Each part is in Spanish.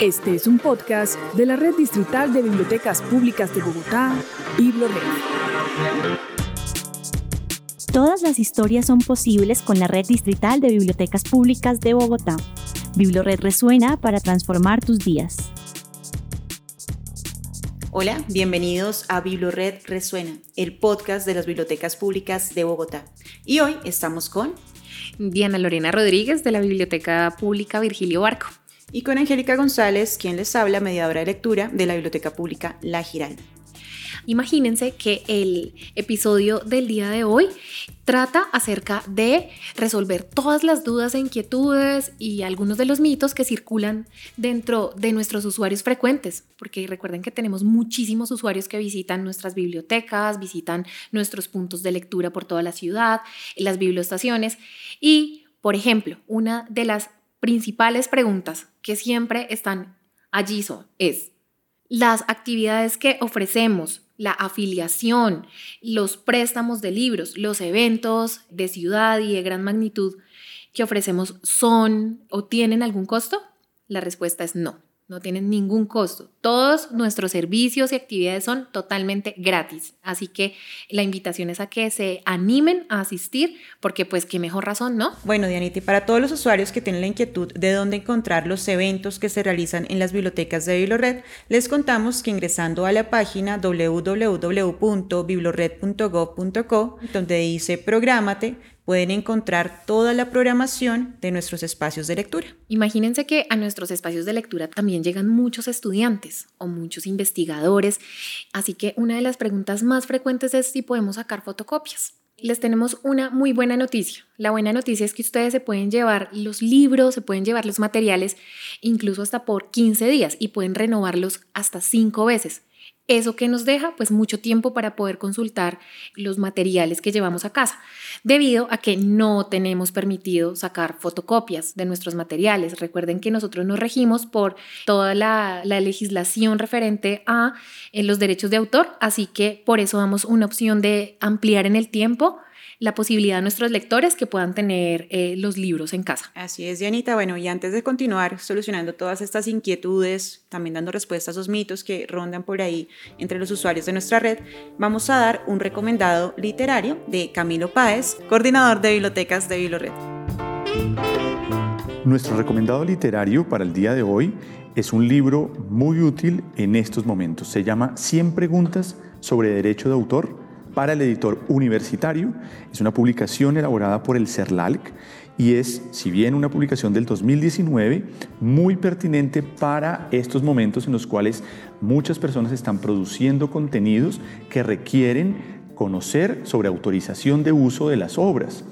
Este es un podcast de la Red Distrital de Bibliotecas Públicas de Bogotá, BibloRed. Todas las historias son posibles con la Red Distrital de Bibliotecas Públicas de Bogotá. BibloRed resuena para transformar tus días. Hola, bienvenidos a BibloRed Resuena, el podcast de las bibliotecas públicas de Bogotá. Y hoy estamos con Diana Lorena Rodríguez de la Biblioteca Pública Virgilio Barco. Y con Angélica González, quien les habla, mediadora de lectura de la Biblioteca Pública La Giralda. Imagínense que el episodio del día de hoy trata acerca de resolver todas las dudas e inquietudes y algunos de los mitos que circulan dentro de nuestros usuarios frecuentes, porque recuerden que tenemos muchísimos usuarios que visitan nuestras bibliotecas, visitan nuestros puntos de lectura por toda la ciudad, las biblioestaciones y, por ejemplo, una de las principales preguntas que siempre están allí son, es, las actividades que ofrecemos, la afiliación, los préstamos de libros, los eventos de ciudad y de gran magnitud que ofrecemos son o tienen algún costo? La respuesta es no no tienen ningún costo. Todos nuestros servicios y actividades son totalmente gratis. Así que la invitación es a que se animen a asistir porque pues qué mejor razón, ¿no? Bueno, Dianita, y para todos los usuarios que tienen la inquietud de dónde encontrar los eventos que se realizan en las bibliotecas de BibloRed, les contamos que ingresando a la página www.biblored.gov.co, donde dice Prográmate, pueden encontrar toda la programación de nuestros espacios de lectura. Imagínense que a nuestros espacios de lectura también llegan muchos estudiantes o muchos investigadores, así que una de las preguntas más frecuentes es si podemos sacar fotocopias. Les tenemos una muy buena noticia. La buena noticia es que ustedes se pueden llevar los libros, se pueden llevar los materiales, incluso hasta por 15 días y pueden renovarlos hasta 5 veces. Eso que nos deja pues mucho tiempo para poder consultar los materiales que llevamos a casa, debido a que no tenemos permitido sacar fotocopias de nuestros materiales. Recuerden que nosotros nos regimos por toda la, legislación referente a eh, los derechos de autor, así que por eso damos una opción de ampliar en el tiempo la posibilidad a nuestros lectores que puedan tener eh, los libros en casa. Así es, Dianita. Bueno, y antes de continuar solucionando todas estas inquietudes, también dando respuesta a esos mitos que rondan por ahí entre los usuarios de nuestra red, vamos a dar un recomendado literario de Camilo Páez, coordinador de bibliotecas de BibloRed. Nuestro recomendado literario para el día de hoy es un libro muy útil en estos momentos. Se llama 100 preguntas sobre derecho de autor para el editor universitario. Es una publicación elaborada por el CERLALC y es, si bien una publicación del 2019, muy pertinente para estos momentos en los cuales muchas personas están produciendo contenidos que requieren conocer sobre autorización de uso de las obras.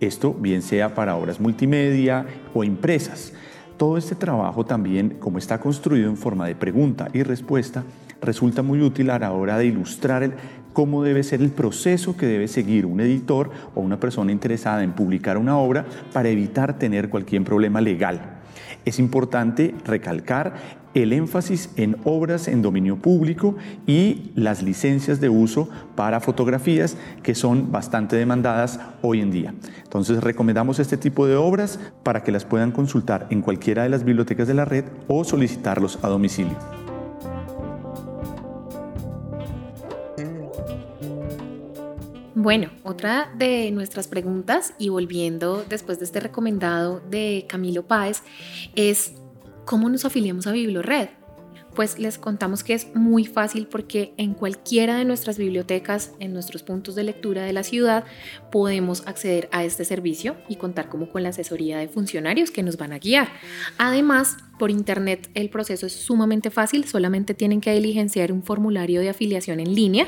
Esto bien sea para obras multimedia o impresas. Todo este trabajo también, como está construido en forma de pregunta y respuesta, resulta muy útil a la hora de ilustrar cómo debe ser el proceso que debe seguir un editor o una persona interesada en publicar una obra para evitar tener cualquier problema legal. Es importante recalcar el énfasis en obras en dominio público y las licencias de uso para fotografías que son bastante demandadas hoy en día. Entonces recomendamos este tipo de obras para que las puedan consultar en cualquiera de las bibliotecas de la red o solicitarlos a domicilio. Bueno, otra de nuestras preguntas, y volviendo después de este recomendado de Camilo Páez, es ¿cómo nos afiliamos a BibloRed? Pues les contamos que es muy fácil porque en cualquiera de nuestras bibliotecas, en nuestros puntos de lectura de la ciudad, podemos acceder a este servicio y contar como con la asesoría de funcionarios que nos van a guiar. Además, por internet el proceso es sumamente fácil, solamente tienen que diligenciar un formulario de afiliación en línea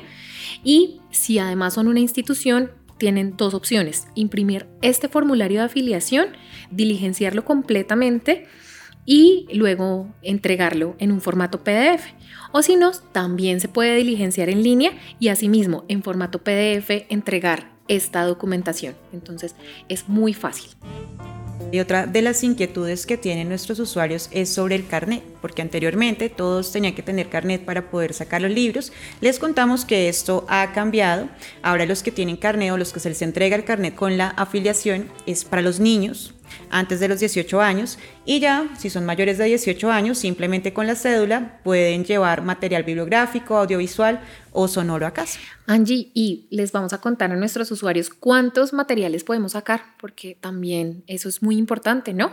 y si además son una institución, tienen dos opciones, imprimir este formulario de afiliación, diligenciarlo completamente y luego entregarlo en un formato PDF. O si no, también se puede diligenciar en línea y asimismo en formato PDF entregar esta documentación. Entonces es muy fácil. Y otra de las inquietudes que tienen nuestros usuarios es sobre el carnet, porque anteriormente todos tenían que tener carnet para poder sacar los libros. Les contamos que esto ha cambiado. Ahora los que tienen carnet o los que se les entrega el carnet con la afiliación es para los niños antes de los 18 años y ya, si son mayores de 18 años, simplemente con la cédula pueden llevar material bibliográfico, audiovisual o sonoro a casa. Angie, y les vamos a contar a nuestros usuarios cuántos materiales podemos sacar, porque también eso es muy importante, ¿no?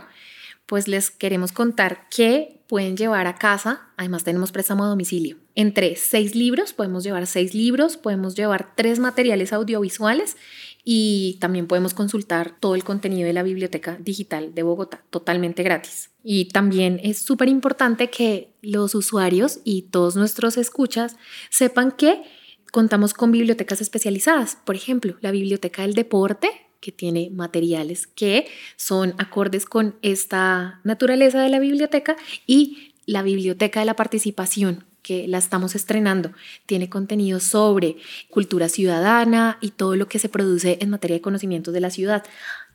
Pues les queremos contar qué pueden llevar a casa. Además tenemos préstamo a domicilio. Entre seis libros, podemos llevar seis libros, podemos llevar tres materiales audiovisuales y también podemos consultar todo el contenido de la Biblioteca Digital de Bogotá totalmente gratis. Y también es súper importante que los usuarios y todos nuestros escuchas sepan que contamos con bibliotecas especializadas. Por ejemplo, la Biblioteca del Deporte que tiene materiales que son acordes con esta naturaleza de la biblioteca y la biblioteca de la participación que la estamos estrenando. Tiene contenido sobre cultura ciudadana y todo lo que se produce en materia de conocimientos de la ciudad.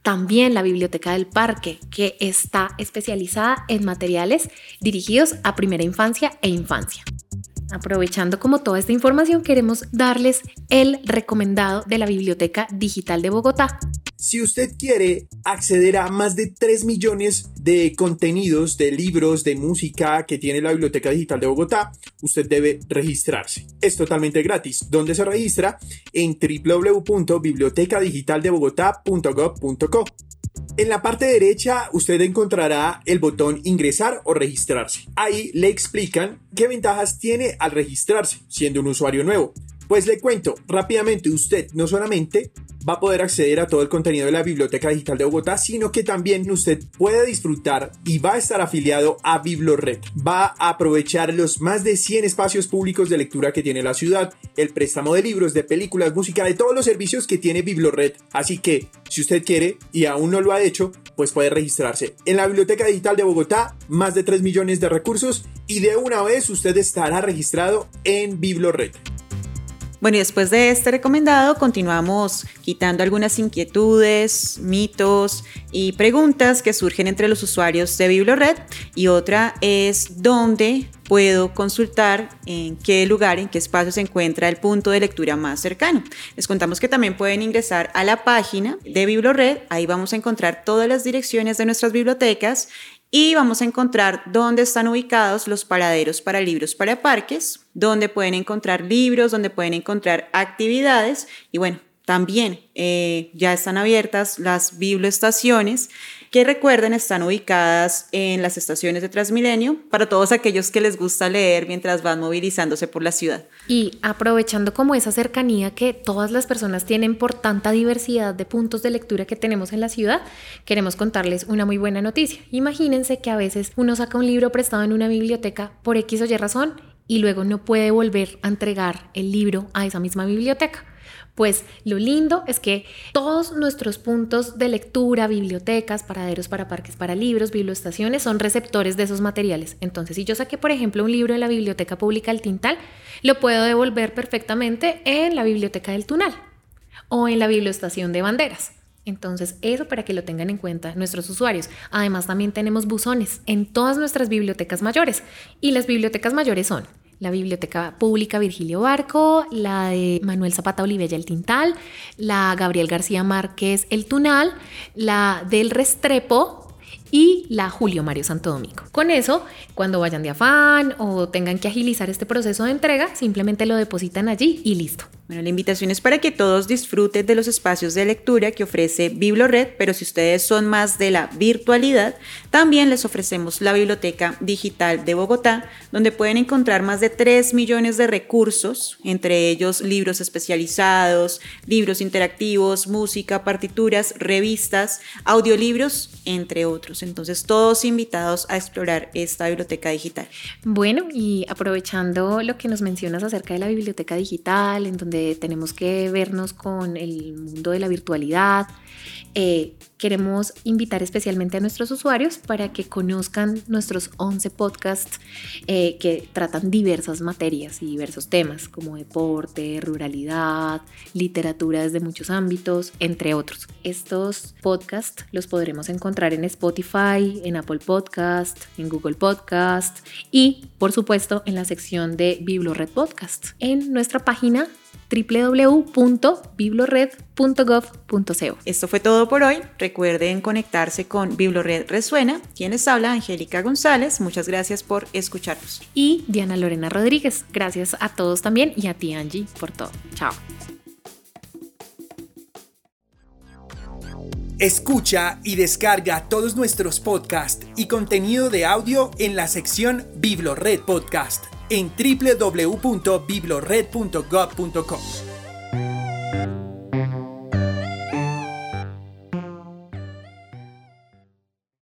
También la Biblioteca del Parque, que está especializada en materiales dirigidos a primera infancia e infancia. Aprovechando como toda esta información, queremos darles el recomendado de la Biblioteca Digital de Bogotá. Si usted quiere acceder a más de 3 millones de contenidos, de libros, de música que tiene la Biblioteca Digital de Bogotá, usted debe registrarse. Es totalmente gratis. ¿Dónde se registra? En www.bibliotecadigitaldebogotá.gov.co. En la parte derecha usted encontrará el botón ingresar o registrarse. Ahí le explican qué ventajas tiene al registrarse siendo un usuario nuevo. Pues le cuento rápidamente, usted no solamente va a poder acceder a todo el contenido de la Biblioteca Digital de Bogotá, sino que también usted puede disfrutar y va a estar afiliado a BibloRed. Va a aprovechar los más de 100 espacios públicos de lectura que tiene la ciudad, el préstamo de libros, de películas, música, de todos los servicios que tiene BibloRed. Así que, si usted quiere y aún no lo ha hecho, pues puede registrarse. En la Biblioteca Digital de Bogotá, más de 3 millones de recursos y de una vez usted estará registrado en BibloRed. Bueno, y después de este recomendado, continuamos quitando algunas inquietudes, mitos y preguntas que surgen entre los usuarios de BiblioRed. Y otra es dónde puedo consultar en qué lugar, en qué espacio se encuentra el punto de lectura más cercano. Les contamos que también pueden ingresar a la página de BiblioRed. Ahí vamos a encontrar todas las direcciones de nuestras bibliotecas y vamos a encontrar dónde están ubicados los paraderos para libros para parques, dónde pueden encontrar libros, dónde pueden encontrar actividades y bueno, también eh, ya están abiertas las biblioestaciones que recuerden están ubicadas en las estaciones de Transmilenio para todos aquellos que les gusta leer mientras van movilizándose por la ciudad. Y aprovechando como esa cercanía que todas las personas tienen por tanta diversidad de puntos de lectura que tenemos en la ciudad, queremos contarles una muy buena noticia. Imagínense que a veces uno saca un libro prestado en una biblioteca por X o Y razón y luego no puede volver a entregar el libro a esa misma biblioteca. Pues lo lindo es que todos nuestros puntos de lectura, bibliotecas, paraderos para parques para libros, biblioestaciones son receptores de esos materiales. Entonces, si yo saqué, por ejemplo, un libro de la Biblioteca Pública del Tintal, lo puedo devolver perfectamente en la Biblioteca del Tunal o en la Biblioestación de Banderas. Entonces, eso para que lo tengan en cuenta nuestros usuarios. Además, también tenemos buzones en todas nuestras bibliotecas mayores. Y las bibliotecas mayores son la Biblioteca Pública Virgilio Barco, la de Manuel Zapata Olivella El Tintal, la Gabriel García Márquez El Tunal, la del Restrepo y la Julio Mario Santo Domingo. Con eso, cuando vayan de afán o tengan que agilizar este proceso de entrega, simplemente lo depositan allí y listo. Bueno, la invitación es para que todos disfruten de los espacios de lectura que ofrece BibloRed, pero si ustedes son más de la virtualidad, también les ofrecemos la Biblioteca Digital de Bogotá, donde pueden encontrar más de 3 millones de recursos, entre ellos libros especializados, libros interactivos, música, partituras, revistas, audiolibros, entre otros. Entonces, todos invitados a explorar esta biblioteca digital. Bueno, y aprovechando lo que nos mencionas acerca de la biblioteca digital, en donde tenemos que vernos con el mundo de la virtualidad. Eh, queremos invitar especialmente a nuestros usuarios para que conozcan nuestros 11 podcasts eh, que tratan diversas materias y diversos temas como deporte, ruralidad, literatura desde muchos ámbitos, entre otros. Estos podcasts los podremos encontrar en Spotify, en Apple Podcast, en Google Podcast y por supuesto en la sección de BibloRed Podcast. En nuestra página www.biblored.gov.co. Esto fue todo por hoy. Recuerden conectarse con Biblored Resuena. Quienes habla, Angélica González. Muchas gracias por escucharnos. Y Diana Lorena Rodríguez. Gracias a todos también y a ti, Angie, por todo. Chao. Escucha y descarga todos nuestros podcasts y contenido de audio en la sección Biblored Podcast en www.biblored.gov.com.